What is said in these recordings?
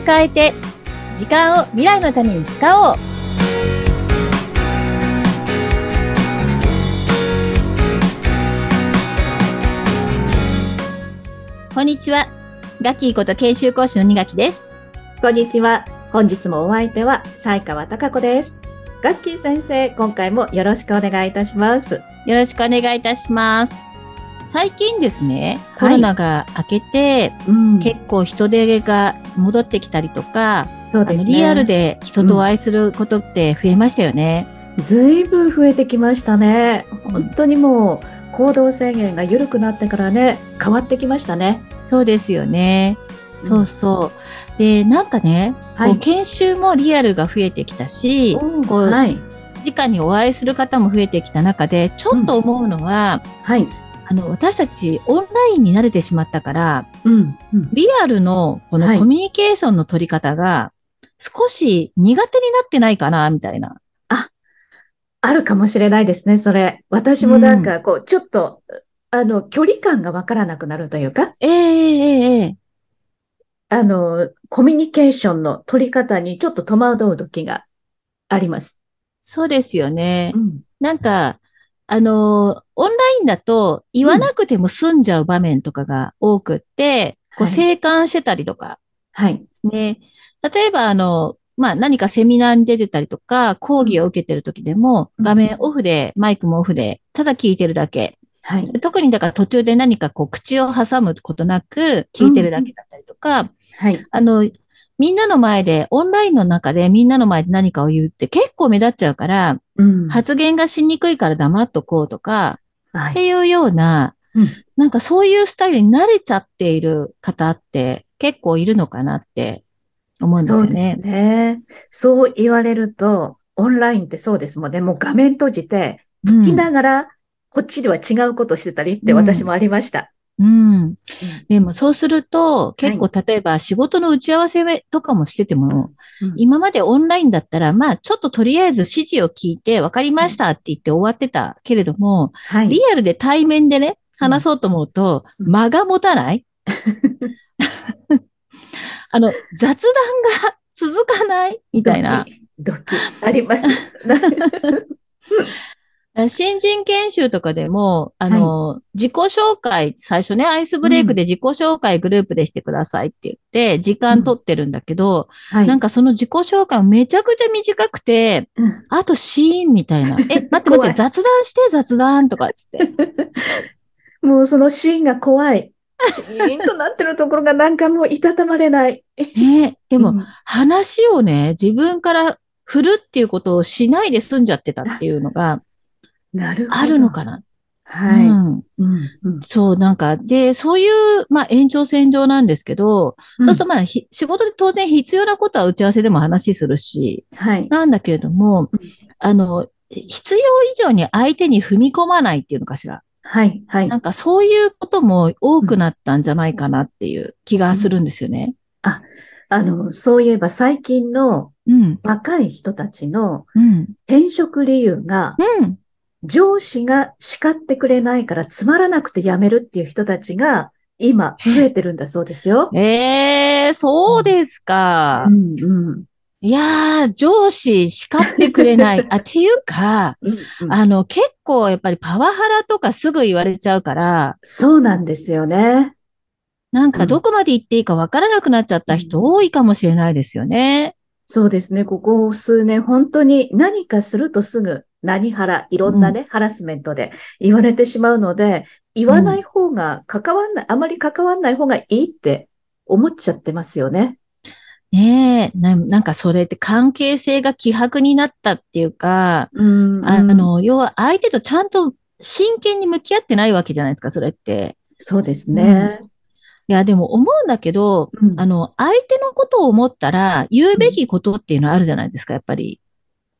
を変えて、時間を未来のために使おう。こんにちは。ガッキーこと研修講師の二垣です。こんにちは。本日もお相手は、西川貴子です。ガッキー先生、今回もよろしくお願いいたします。よろしくお願いいたします。最近ですね、コはいロナが明けて、うん結構人手が戻ってきたりとか、そうですね。リアルで人とお会いすることって増えましたよね。ずいぶん増えてきましたね。本当にもう、行動制限が緩くなってからね、変わってきましたね。そうですよね。そうそう。で、なんかね、はいこう研修もリアルが増えてきたし、うんこうはい。直にお会いする方も増えてきた中で、ちょっと思うのは、はい。あの、私たちオンラインに慣れてしまったから、うん。うんリアルのこのはいコミュニケーションの取り方が少し苦手になってないかな、みたいな。あるかもしれないですね、それ。私もなんか、こう、ちょっと、あの、距離感がわからなくなるというか、ええええええあの、コミュニケーションの取り方にちょっと戸惑う時があります。そうですよね。うん。なんか、あの、オンラインだと言わなくても済んじゃう場面とかが多くって、こう、はい静観してたりとかはい。ですね。例えば、あの、まあ、何かセミナーに出てたりとか、講義を受けてる時でも、うん画面オフで、マイクもオフで、ただ聞いてるだけ。はい。特にだから途中で何かこう、口を挟むことなく聞いてるだけだったりとか、はい。あの、みんなの前で、オンラインの中でみんなの前で何かを言うって結構目立っちゃうから、うん。発言がしにくいから黙っとこうとか、はい。っていうような、うんなんかそういうスタイルに慣れちゃっている方って結構いるのかなって思うんですそうですよね。ね。そう言われると、オンラインってそうですもんね。もう画面閉じて、聞きながら、こっちでは違うことしてたりってうん私もありました。うん。でもそうすると、結構は例えば仕事の打ち合わせとかもしてても、うん今までオンラインだったら、まあちょっととりあえず指示を聞いて分かりましたって言って終わってたけれども、はい。リアルで対面でね、話そうと思うと、うん間が持たないあの、雑談が続かないみたいな。ドキ。ドキ。あります。新人研修とかでも、あの、自己紹介、最初ね、アイスブレイクで自己紹介グループでしてくださいって言って、時間取ってるんだけど、はい。なんかその自己紹介めちゃくちゃ短くて、うんあとシーンみたいな。え、待って待って、雑談して雑談とかっつって。もうそのシーンが怖い。シーンとなってるところがなんかもういたたまれない。ねでも、うん話をね、自分から振るっていうことをしないで済んじゃってたっていうのがなるほど。あるのかな？はい。うんうんうんそう、なんか、で、そういう、まあ、延長線上なんですけど、そうすると、まあ、ひ仕事で当然必要なことは打ち合わせでも話するし、はい。なんだけれどもうん、あの、必要以上に相手に踏み込まないっていうのかしら？はい。はいなんかそういうことも多くなったんじゃないかなっていう気がするんですよね。あの、そういえば最近のうん。若い人たちのうん。転職理由が、うん。上司が叱ってくれないからつまらなくて辞めるっていう人たちが今増えてるんだそうですよ。ええそうですか。うんうんいやー、上司叱ってくれない。あ、っていうか、うんうんあの、結構やっぱりパワハラとかすぐ言われちゃうから、そうなんですよね。なんかどこまで行っていいかわからなくなっちゃった人多いかもしれないですよね。そうですね。ここ数年本当に何かするとすぐ何ハラ、いろんなね、ハラスメントで言われてしまうので、言わない方が関わんない、あまり関わんない方がいいって思っちゃってますよね。ねえ、ななんかそれって関係性が希薄になったっていうか、うんあの、要は相手とちゃんと真剣に向き合ってないわけじゃないですか、それって。そうですね。いや、でも思うんだけど、うんあの、相手のことを思ったら言うべきことっていうのはあるじゃないですか、やっぱり。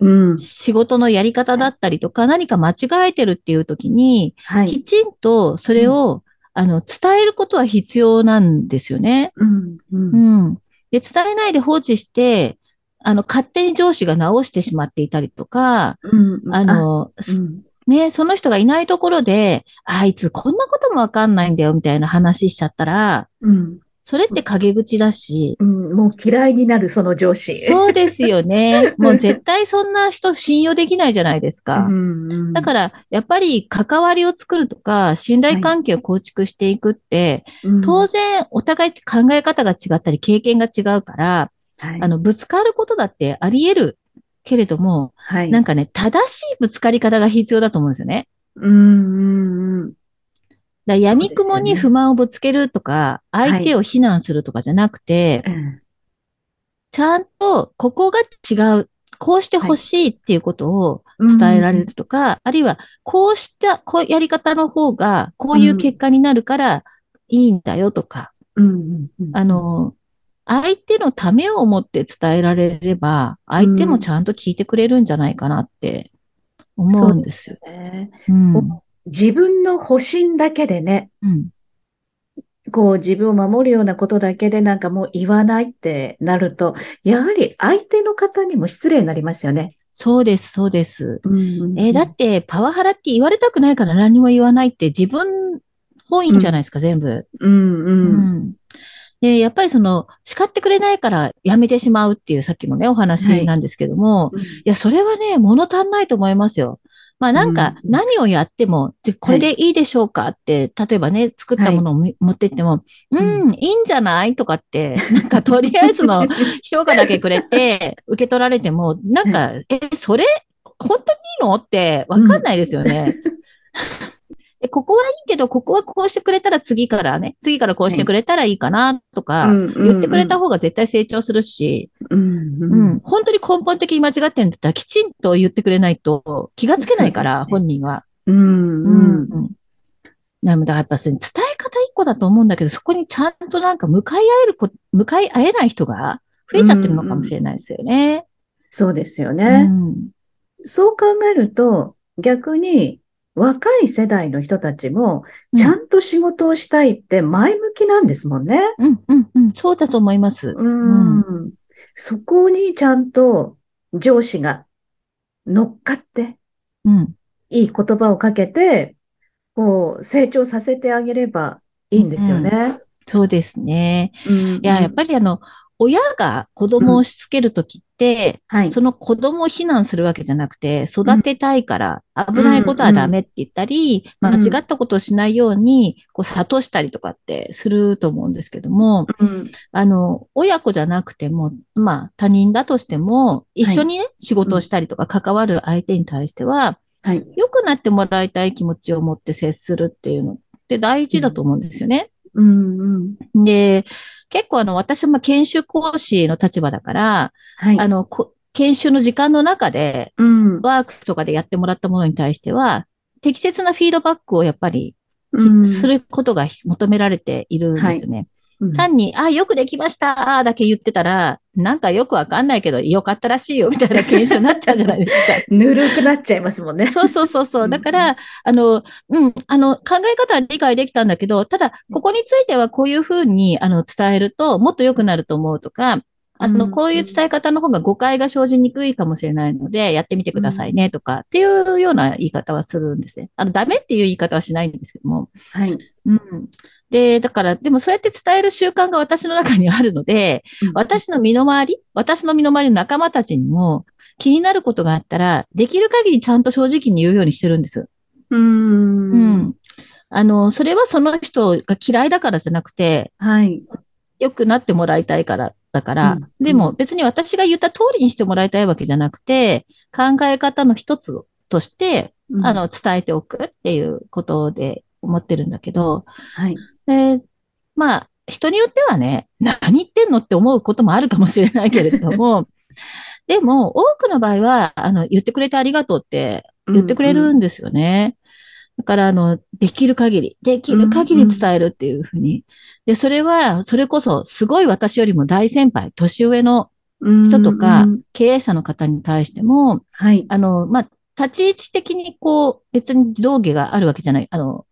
うん。仕事のやり方だったりとか、何か間違えてるっていう時に、はい。きちんとそれを、あの、伝えることは必要なんですよね。うん。うんうん。で、伝えないで放置して、あの、勝手に上司が直してしまっていたりとか、うん。あの、うん。ね、その人がいないところで、あいつこんなこともわかんないんだよ、みたいな話しちゃったら、うん。それって陰口だし、うん、もう嫌いになる、その上司。そうですよね。もう絶対そんな人信用できないじゃないですか。うんだから、やっぱり関わりを作るとか、信頼関係を構築していくって、ら当然お互い考え方が違ったり、経験が違うから、はい、あの、ぶつかることだってあり得るけれども、はい。なんかね、正しいぶつかり方が必要だと思うんですよね。うん、うん、うん。だ闇雲に不満をぶつけるとか、ね相手を非難するとかじゃなくて、うんちゃんとここが違う、こうしてほしいっていうことを伝えられるとか、あるいはこうしたこうやり方の方がこういう結果になるからいいんだよとか、うんうんうんあ、の、相手のためを思って伝えられれば、相手もちゃんと聞いてくれるんじゃないかなって思うんですよ。ね。うん。自分の保身だけでね、うん。こう自分を守るようなことだけでなんかもう言わないってなると、やはり相手の方にも失礼になりますよね。そうです、そうです。うんえーだって、パワハラって言われたくないから何も言わないって自分本意じゃないですか、全部。うんううん。ん。で、やっぱりその、叱ってくれないからやめてしまうっていうさっきのね、お話なんですけども、い、や、それはね、物足んないと思いますよ。まあなんか、うん何をやっても、でこれでいいでしょうかって、例えばね、作ったものをみ持ってっても、うん、いいんじゃない？とかって、なんかとりあえずの 評価だけくれて、受け取られても、なんか、え、それ、本当にいいの？ってわかんないですよね。えここはいいけど、ここはこうしてくれたら次からね、次からこうしてくれたらいいかなとか、言ってくれた方が絶対成長するし、うん。ううん。ん、本当に根本的に間違ってるんだったらきちんと言ってくれないと気がつけないから、ね。本人は。うん。うん。うん。やっぱそれ伝え方一個だと思うんだけど、そこにちゃんとなんか向かい合えるこ、向かい合えない人が増えちゃってるのかもしれないですよね。そうですようね。ん。そう考えると、逆に若い世代の人たちも、ちゃんと仕事をしたいって前向きなんですもんね。うん、うん、うん、そうだと思います。うん。そこにちゃんと上司が乗っかって、うん。いい言葉をかけて、こう、成長させてあげればいいんですよね。そうですね。うんいや、やっぱりあの、親が子供を押し付けるときって、はい。その子供を非難するわけじゃなくて、育てたいから、危ないことはダメって言ったり、うん間違ったことをしないように、こう、諭したりとかってすると思うんですけども、うんあの、親子じゃなくても、まあ、他人だとしても、一緒にね、仕事をしたりとか関わる相手に対しては、はい。良くなってもらいたい気持ちを持って接するっていうのって大事だと思うんですよね。うんうん。で、結構あの、私はまあ研修講師の立場だから、はい。あの、こ研修の時間の中で、うん。ワークとかでやってもらったものに対しては、適切なフィードバックをやっぱり、うんすることが求められているんですよね。うん単に、あ、よくできましただけ言ってたら、なんかよくわかんないけど、よかったらしいよ、みたいな研修になっちゃうじゃないですか。ぬるくなっちゃいますもんね。そうそうそうそうう。んだから、あの、うん、あの、考え方は理解できたんだけど、ただ、ここについてはこういうふうに、あの、伝えると、もっと良くなると思うとか、あの、うんこういう伝え方の方が誤解が生じにくいかもしれないので、やってみてくださいね、とか、っていうような言い方はするんですね。あの、ダメっていう言い方はしないんですけども。はい。うん。で、だから、でもそうやって伝える習慣が私の中にあるので、私の身の回り、私の身の回りの仲間たちにも気になることがあったら、できる限りちゃんと正直に言うようにしてるんです。うん。ううん。ん。あの、それはその人が嫌いだからじゃなくて、はい。良くなってもらいたいからだから、うんでも別に私が言った通りにしてもらいたいわけじゃなくて、考え方の一つとして、あの、伝えておくっていうことで思ってるんだけど、はい。で、まあ、人によってはね、何言ってんのって思うこともあるかもしれないけれども、でも、多くの場合は、あの、言ってくれてありがとうって言ってくれるんですよね。だから、あの、できる限り、できる限り伝えるっていうふうに。で、それは、それこそ、すごい私よりも大先輩、年上の人とかうん、経営者の方に対しても、はい。あの、まあ、立ち位置的にこう、別に道義があるわけじゃない、あの、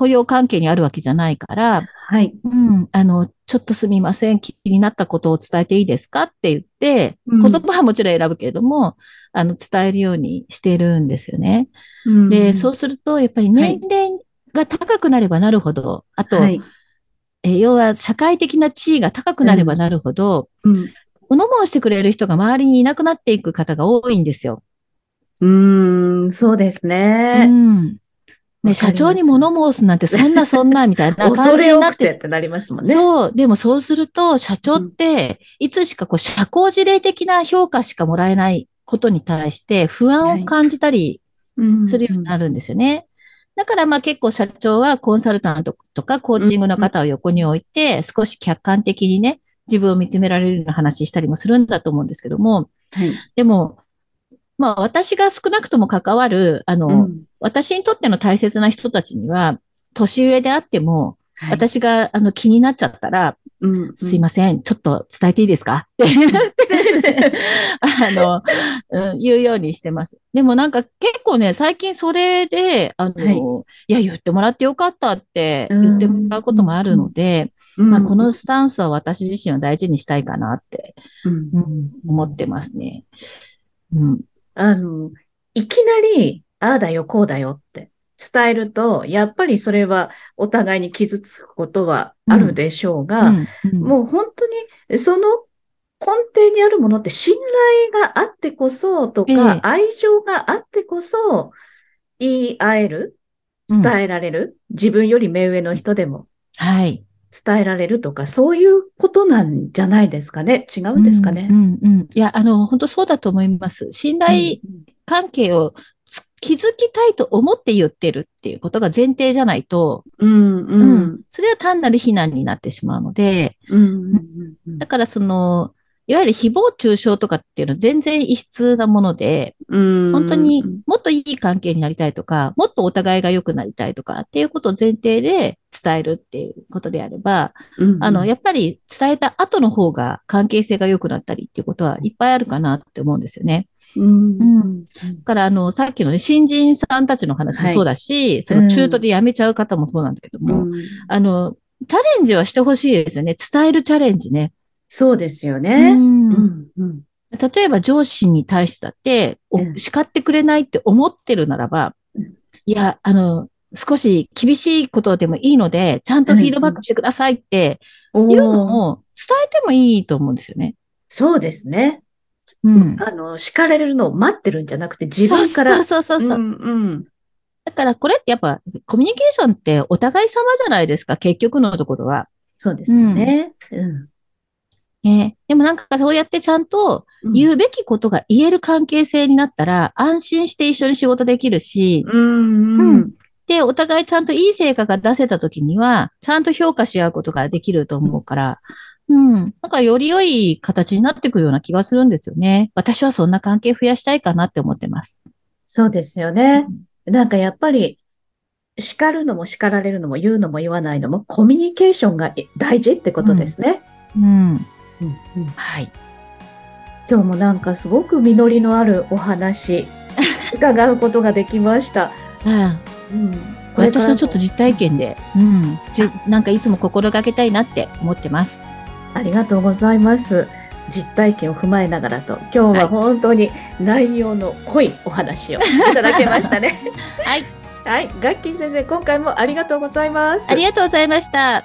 雇用関係にあるわけじゃないから、はい。うん、あの、ちょっとすみません、気になったことを伝えていいですかって言って、うん言葉はもちろん選ぶけれども、あの、伝えるようにしてるんですよね。うんで、そうすると、やっぱり年齢が高くなればなるほど、あと、はい。え要は社会的な地位が高くなればなるほど、うん。物申してくれる人が周りにいなくなっていく方が多いんですよ。うーん、そうですうね。ん。ね、社長に物申すなんてそんなそんなみたいな 恐感じになってってなりますもんね。そう。でもそうすると、社長って、いつしかこう、社交辞令的な評価しかもらえないことに対して、不安を感じたりうんするようになるんですよね。だからまあ結構社長はコンサルタントとかコーチングの方を横に置いて、少し客観的にね、自分を見つめられるような話したりもするんだと思うんですけども、はい。でも、まあ私が少なくとも関わる、あの、うん私にとっての大切な人たちには、年上であっても、はい。私があの気になっちゃったら、うんすいません、ちょっと伝えていいですか？って言 あの、うん、言うようにしてます。でもなんか結構ね、最近それで、あの、はい。い、や、言ってもらってよかったって言ってもらうこともあるので、うん。まあ、このスタンスは私自身は大事にしたいかなって、うん。うん、思ってますね。うん。あの、いきなり、ああだよ、こうだよって伝えると、やっぱりそれはお互いに傷つくことはあるでしょうが、うんうんもう本当にその根底にあるものって信頼があってこそとええか、愛情があってこそ言い合える、うん伝えられる、自分より目上の人でもはい。伝えられるとか、そういうことなんじゃないですかね。違うんですかねう。ん、うん、うん。いや、あの、本当そうだと思います。信頼関係をつ築きたいと思って言ってるっていうことが前提じゃないと、うん、うん、ううん。ん、それは単なる非難になってしまうので、うん、うんうん。だからその、いわゆる誹謗中傷とかっていうのは全然異質なもので、うん。本当にもっといい関係になりたいとか、もっとお互いが良くなりたいとかっていうことを前提で伝えるっていうことであれば、うん。あの、やっぱり伝えた後の方が関係性が良くなったりっていうことはいっぱいあるかなって思うんですよね。うん。うん。だから、あの、さっきのね、新人さんたちの話もそうだし、その中途で辞めちゃう方もそうなんだけども、うん。あの、チャレンジはしてほしいですよね。伝えるチャレンジね。そうですようね。んうんうん例えば上司に対してだって、叱ってくれないって思ってるならばうん、いや、あの、少し厳しいことでもいいので、ちゃんとフィードバックしてくださいっておいうのーも伝えてもいいと思うんですよね。そうですね。うん。あの、叱られるのを待ってるんじゃなくて、自分から。そうそうそうそう。うんうんだからこれってやっぱコミュニケーションってお互い様じゃないですか、結局のところは。そうですよね。うんね、でもなんかそうやってちゃんと言うべきことが言える関係性になったら安心して一緒に仕事できるし、うんううんん。で、お互いちゃんといい成果が出せた時には、ちゃんと評価し合うことができると思うから、うん。なんかより良い形になっていくような気がするんですよね。私はそんな関係増やしたいかなって思ってます。そうですよね。なんかやっぱり、叱るのも叱られるのも言うのも言わないのもコミュニケーションが大事ってことですね。うん。うんうんはい。今日もなんかすごく実りのあるお話、伺うことができました。あうん、私のちょっと実体験で、うん。じなんかいつも心がけたいなって思ってます。ありがとうございます。実体験を踏まえながらと、今日ははい本当に内容の濃いお話をいただけましたね。はい。はい、ガッキー先生、今回もありがとうございます。ありがとうございました。